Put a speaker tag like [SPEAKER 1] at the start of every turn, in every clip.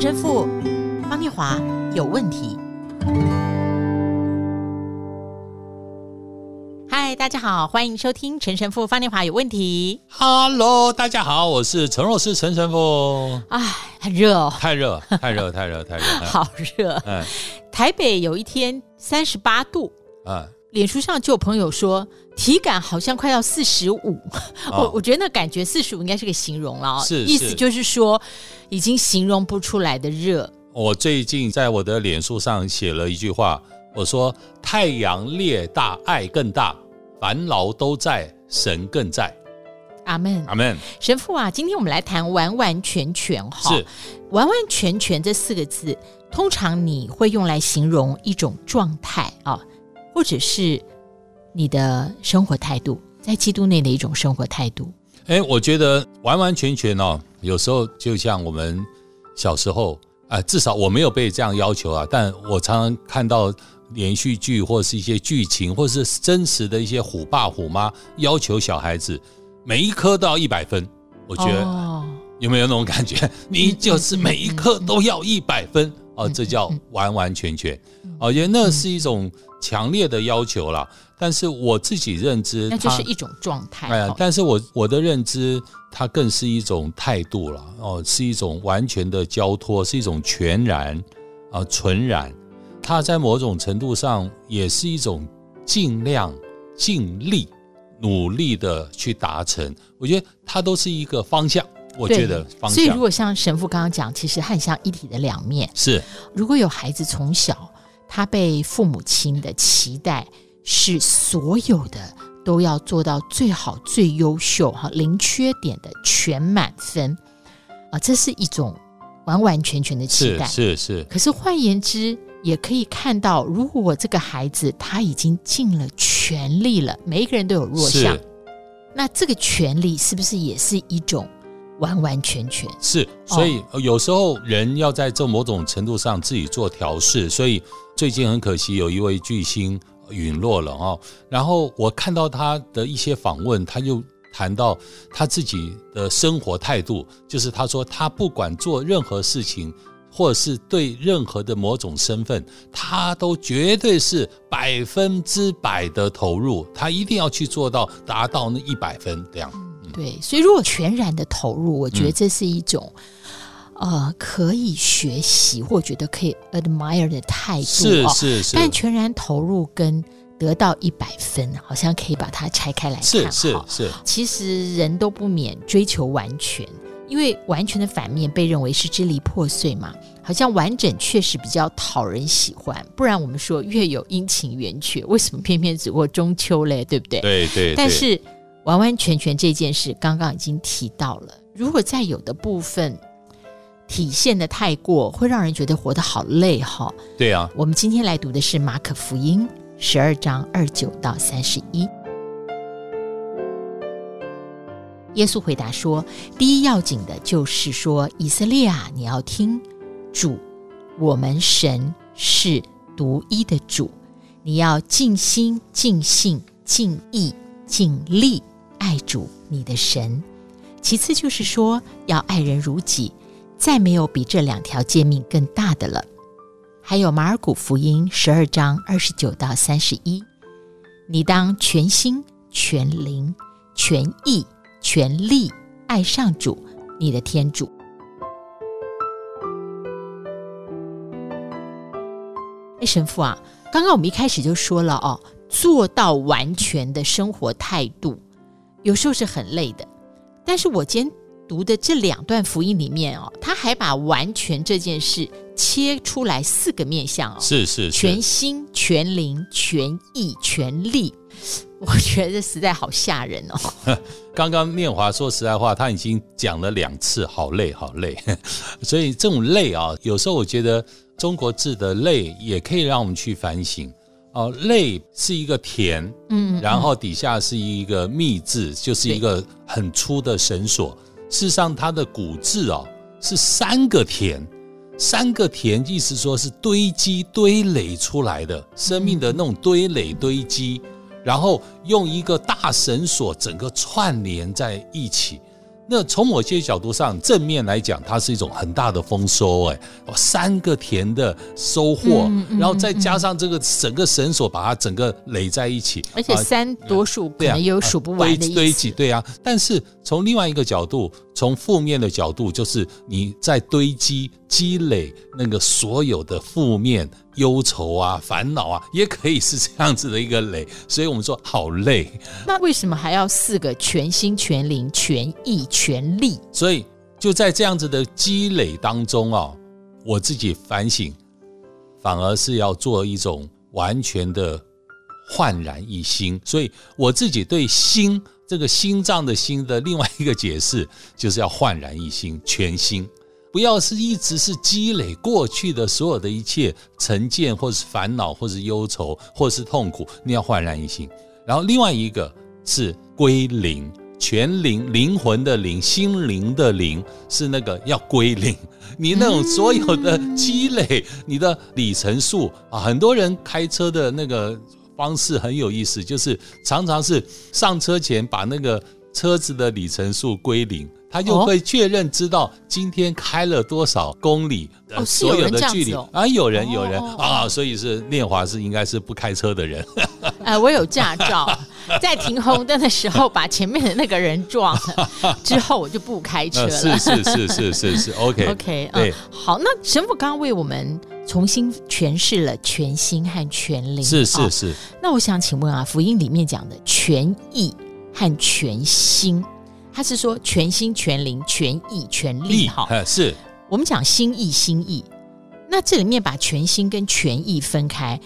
[SPEAKER 1] 陈神父方念华有问题。嗨，大家好，欢迎收听陈神父方念华有问题。
[SPEAKER 2] Hello，大家好，我是陈若思陈神父。
[SPEAKER 1] 哎，很热哦，
[SPEAKER 2] 太热，太热，太热，太热，
[SPEAKER 1] 好热。嗯，台北有一天三十八度。嗯，脸书上就有朋友说，体感好像快要四十五。我我觉得那感觉四十五应该是个形容了，是，意思就是说已经形容不出来的热。
[SPEAKER 2] 我最近在我的脸书上写了一句话，我说太阳烈大，爱更大。烦恼都在，神更在。
[SPEAKER 1] 阿门，
[SPEAKER 2] 阿门。
[SPEAKER 1] 神父啊，今天我们来谈完完全全哈。是，完完全全这四个字，通常你会用来形容一种状态啊，或者是你的生活态度，在基督内的一种生活态度。
[SPEAKER 2] 哎，我觉得完完全全哦，有时候就像我们小时候啊，至少我没有被这样要求啊，但我常常看到。连续剧或是一些剧情，或是真实的一些虎爸虎妈要求小孩子每一科都要一百分，我觉得有没有那种感觉？你就是每一科都要一百分哦，这叫完完全全。我觉得那是一种强烈的要求啦。但是我自己认知，
[SPEAKER 1] 那就是一种状态。
[SPEAKER 2] 哎呀，但是我我的认知，它更是一种态度了哦，是一种完全的交托，是一种全然啊纯然。它在某种程度上也是一种尽量、尽力、努力的去达成。我觉得它都是一个方向。我觉得方向。
[SPEAKER 1] 所以，如果像神父刚刚讲，其实很像一体的两面。
[SPEAKER 2] 是，
[SPEAKER 1] 如果有孩子从小他被父母亲的期待是所有的都要做到最好、最优秀、哈零缺点的全满分啊，这是一种完完全全的期待。
[SPEAKER 2] 是是。是
[SPEAKER 1] 可是换言之。也可以看到，如果这个孩子他已经尽了全力了，每一个人都有弱项，那这个权力是不是也是一种完完全全？
[SPEAKER 2] 是，所以有时候人要在这某种程度上自己做调试。所以最近很可惜，有一位巨星陨落了哦。然后我看到他的一些访问，他就谈到他自己的生活态度，就是他说他不管做任何事情。或者是对任何的某种身份，他都绝对是百分之百的投入，他一定要去做到达到那一百分这样。
[SPEAKER 1] 嗯、对，所以如果全然的投入，我觉得这是一种、嗯、呃可以学习或觉得可以 admire 的态度。
[SPEAKER 2] 是是是。
[SPEAKER 1] 但全然投入跟得到一百分，好像可以把它拆开来看。
[SPEAKER 2] 是是是。
[SPEAKER 1] 其实人都不免追求完全。因为完全的反面被认为是支离破碎嘛，好像完整确实比较讨人喜欢。不然我们说月有阴晴圆缺，为什么偏偏只过中秋嘞？对不对？
[SPEAKER 2] 对对。对
[SPEAKER 1] 但是完完全全这件事，刚刚已经提到了。如果在有的部分体现的太过，会让人觉得活得好累哈。
[SPEAKER 2] 对啊。
[SPEAKER 1] 我们今天来读的是马可福音十二章二九到三十一。耶稣回答说：“第一要紧的就是说，以色列啊，你要听主，我们神是独一的主，你要尽心、尽性、尽意、尽力爱主你的神。其次就是说，要爱人如己，再没有比这两条诫命更大的了。还有马尔谷福音十二章二十九到三十一，你当全心、全灵、全意。”全力爱上主，你的天主。哎，神父啊，刚刚我们一开始就说了哦，做到完全的生活态度，有时候是很累的。但是我今天读的这两段福音里面哦，他还把完全这件事切出来四个面向哦，
[SPEAKER 2] 是是，是
[SPEAKER 1] 全心、全灵、全意、全力。我觉得这实在好吓人哦！
[SPEAKER 2] 刚刚念华说实在话，他已经讲了两次，好累，好累。所以这种累啊，有时候我觉得中国字的累也可以让我们去反省哦。累是一个田，嗯，然后底下是一个密字，就是一个很粗的绳索。事实上，它的古字哦是三个田，三个田意思说是堆积堆垒出来的生命的那种堆垒堆积。然后用一个大绳索整个串联在一起，那从某些角度上，正面来讲，它是一种很大的丰收，哎，三个田的收获，然后再加上这个整个绳索把它整个垒在一起，
[SPEAKER 1] 而且三多数可能有数不完的
[SPEAKER 2] 堆堆积，对啊。但是从另外一个角度，从负面的角度，就是你在堆积积累那个所有的负面。忧愁啊，烦恼啊，也可以是这样子的一个累，所以我们说好累。
[SPEAKER 1] 那为什么还要四个全心全灵全意全力？
[SPEAKER 2] 所以就在这样子的积累当中啊，我自己反省，反而是要做一种完全的焕然一新。所以我自己对心这个心脏的心的另外一个解释，就是要焕然一新，全新。不要是一直是积累过去的所有的一切成见，或是烦恼，或是忧愁，或是痛苦，你要焕然一新。然后另外一个是归零，全灵灵魂的灵，心灵的灵，是那个要归零。你那种所有的积累，你的里程数啊，很多人开车的那个方式很有意思，就是常常是上车前把那个车子的里程数归零。他就会确认知道今天开了多少公里的所有的距离。啊，有人有人。啊，所以是念华是应该是不开车的人。
[SPEAKER 1] 呃，我有驾照，在停红灯的时候把前面的那个人撞了，之后我就不开车了。
[SPEAKER 2] 是是是是是是，OK
[SPEAKER 1] OK，对，好，那神父刚刚为我们重新诠释了全心和全灵，
[SPEAKER 2] 是是是。
[SPEAKER 1] 那我想请问啊，福音里面讲的全意和全心。他是说全心全灵全意全力哈，
[SPEAKER 2] 是
[SPEAKER 1] 我们讲心意心意，那这里面把全心跟全意分开，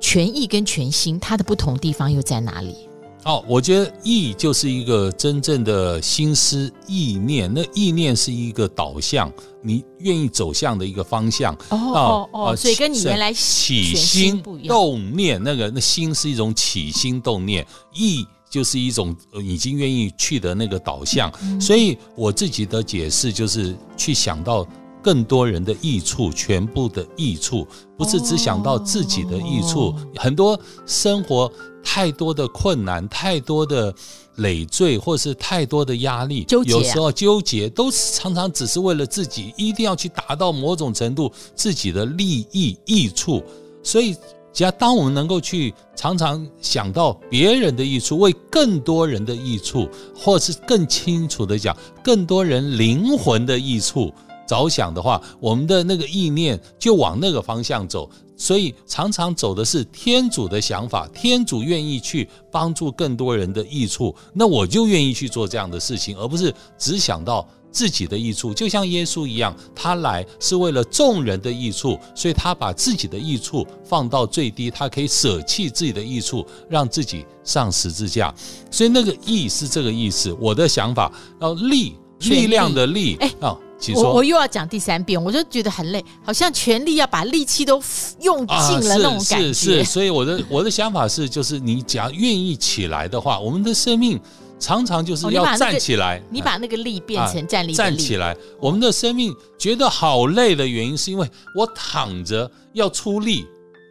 [SPEAKER 1] 全意跟全心它的不同地方又在哪里？
[SPEAKER 2] 哦，我觉得意就是一个真正的心思意念，那意念是一个导向，你愿意走向的一个方向。
[SPEAKER 1] 哦哦哦，所以跟你原来
[SPEAKER 2] 起心动念那个那心是一种起心动念意。就是一种已经愿意去的那个导向，所以我自己的解释就是去想到更多人的益处，全部的益处，不是只想到自己的益处。很多生活太多的困难，太多的累赘，或是太多的压力，有时候纠结，都是常常只是为了自己，一定要去达到某种程度自己的利益益处，所以。只要当我们能够去常常想到别人的益处，为更多人的益处，或是更清楚的讲，更多人灵魂的益处着想的话，我们的那个意念就往那个方向走。所以常常走的是天主的想法，天主愿意去帮助更多人的益处，那我就愿意去做这样的事情，而不是只想到。自己的益处，就像耶稣一样，他来是为了众人的益处，所以他把自己的益处放到最低，他可以舍弃自己的益处，让自己上十字架。所以那个义是这个意思。我的想法，然后力力量的力，哎啊，
[SPEAKER 1] 我我又要讲第三遍，我就觉得很累，好像全力要把力气都用尽了那种感觉。
[SPEAKER 2] 是是，是，所以我的我的想法是，就是你只要愿意起来的话，我们的生命。常常就是要站起来，
[SPEAKER 1] 你把那个力变成站立。
[SPEAKER 2] 站起来，我们的生命觉得好累的原因，是因为我躺着要出力，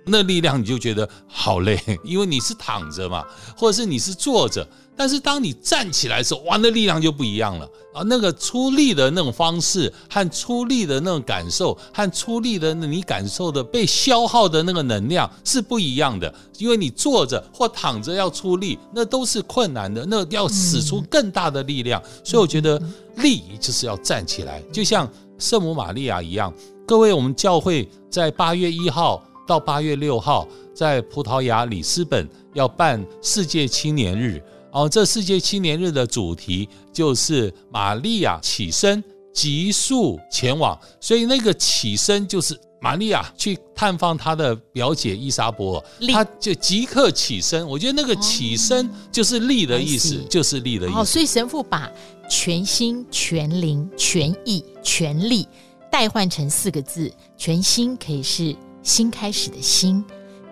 [SPEAKER 2] 那力量你就觉得好累，因为你是躺着嘛，或者是你是坐着。但是当你站起来的时候，哇，那力量就不一样了啊！那个出力的那种方式和出力的那种感受，和出力的你感受的被消耗的那个能量是不一样的。因为你坐着或躺着要出力，那都是困难的，那要使出更大的力量。所以我觉得力就是要站起来，就像圣母玛利亚一样。各位，我们教会在八月一号到八月六号在葡萄牙里斯本要办世界青年日。哦，这世界青年日的主题就是玛利亚起身，急速前往。所以那个起身就是玛利亚去探访她的表姐伊莎伯尔，她就即刻起身。我觉得那个起身就是力的意思，就是力的意思。
[SPEAKER 1] 哦，所以神父把全心、全灵、全意、全力代换成四个字：全心可以是新开始的新，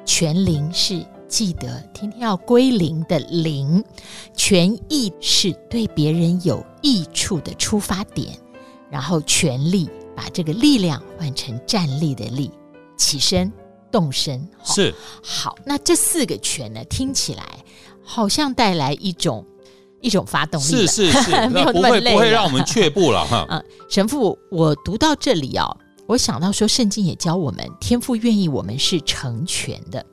[SPEAKER 1] 全灵是。记得天天要归零的零，全益是对别人有益处的出发点，然后全力把这个力量换成站立的力，起身动身。
[SPEAKER 2] 是
[SPEAKER 1] 好，那这四个全呢，听起来好像带来一种一种发动力。
[SPEAKER 2] 是是是，
[SPEAKER 1] 没有那么累
[SPEAKER 2] 不会不会让我们却步了哈。
[SPEAKER 1] 嗯，神父，我读到这里哦，我想到说，圣经也教我们，天父愿意我们是成全的。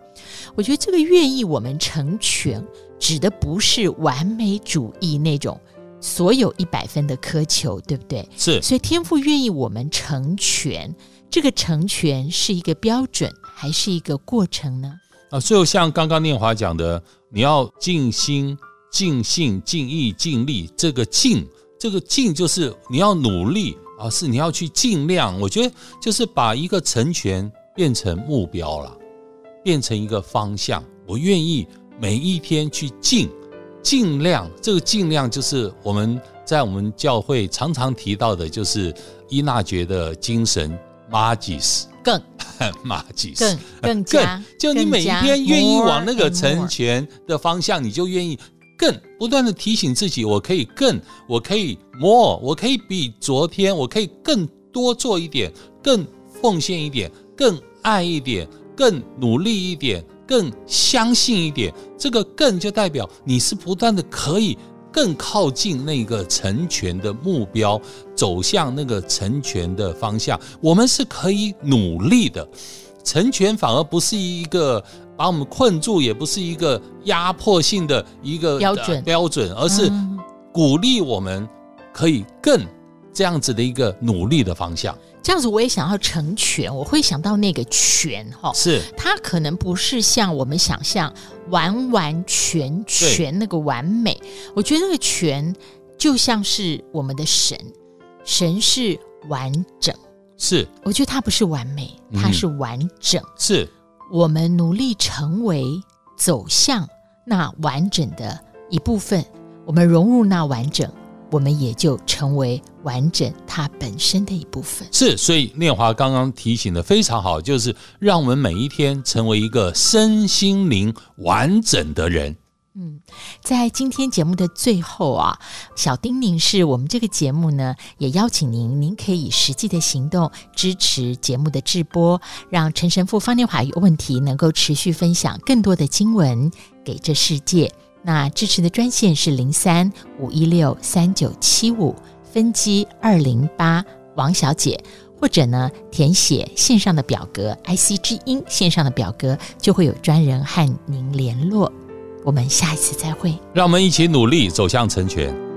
[SPEAKER 1] 我觉得这个愿意我们成全，指的不是完美主义那种所有一百分的苛求，对不对？
[SPEAKER 2] 是。
[SPEAKER 1] 所以天父愿意我们成全，这个成全是一个标准，还是一个过程呢？
[SPEAKER 2] 啊，最后像刚刚念华讲的，你要尽心、尽性、尽意、尽力。这个尽，这个尽就是你要努力，而是你要去尽量。我觉得就是把一个成全变成目标了，变成一个方向。我愿意每一天去尽，尽量。这个尽量就是我们在我们教会常常提到的，就是伊纳爵的精神，Magis。
[SPEAKER 1] 更
[SPEAKER 2] 马吉
[SPEAKER 1] 斯，更更加，
[SPEAKER 2] 就你每一天愿意往那个成全的方向，你就愿意更不断的提醒自己，我可以更，我可以 more，我可以比昨天，我可以更多做一点，更奉献一点，更爱一点，更努力一点，更相信一点。这个更就代表你是不断的可以。更靠近那个成全的目标，走向那个成全的方向，我们是可以努力的。成全反而不是一个把我们困住，也不是一个压迫性的一个标准。标准，而是鼓励我们可以更这样子的一个努力的方向。
[SPEAKER 1] 这样子我也想要成全，我会想到那个全哈，
[SPEAKER 2] 是。
[SPEAKER 1] 它可能不是像我们想象完完全全那个完美。我觉得那个全就像是我们的神，神是完整，
[SPEAKER 2] 是。
[SPEAKER 1] 我觉得它不是完美，它是完整，
[SPEAKER 2] 嗯、是
[SPEAKER 1] 我们努力成为走向那完整的一部分，我们融入那完整。我们也就成为完整它本身的一部分。
[SPEAKER 2] 是，所以念华刚刚提醒的非常好，就是让我们每一天成为一个身心灵完整的人。
[SPEAKER 1] 嗯，在今天节目的最后啊，小叮咛是我们这个节目呢，也邀请您，您可以以实际的行动支持节目的制播，让陈神父方念华有问题能够持续分享更多的经文给这世界。那支持的专线是零三五一六三九七五分机二零八王小姐，或者呢填写线上的表格，IC 之音线上的表格就会有专人和您联络。我们下一次再会，
[SPEAKER 2] 让我们一起努力走向成全。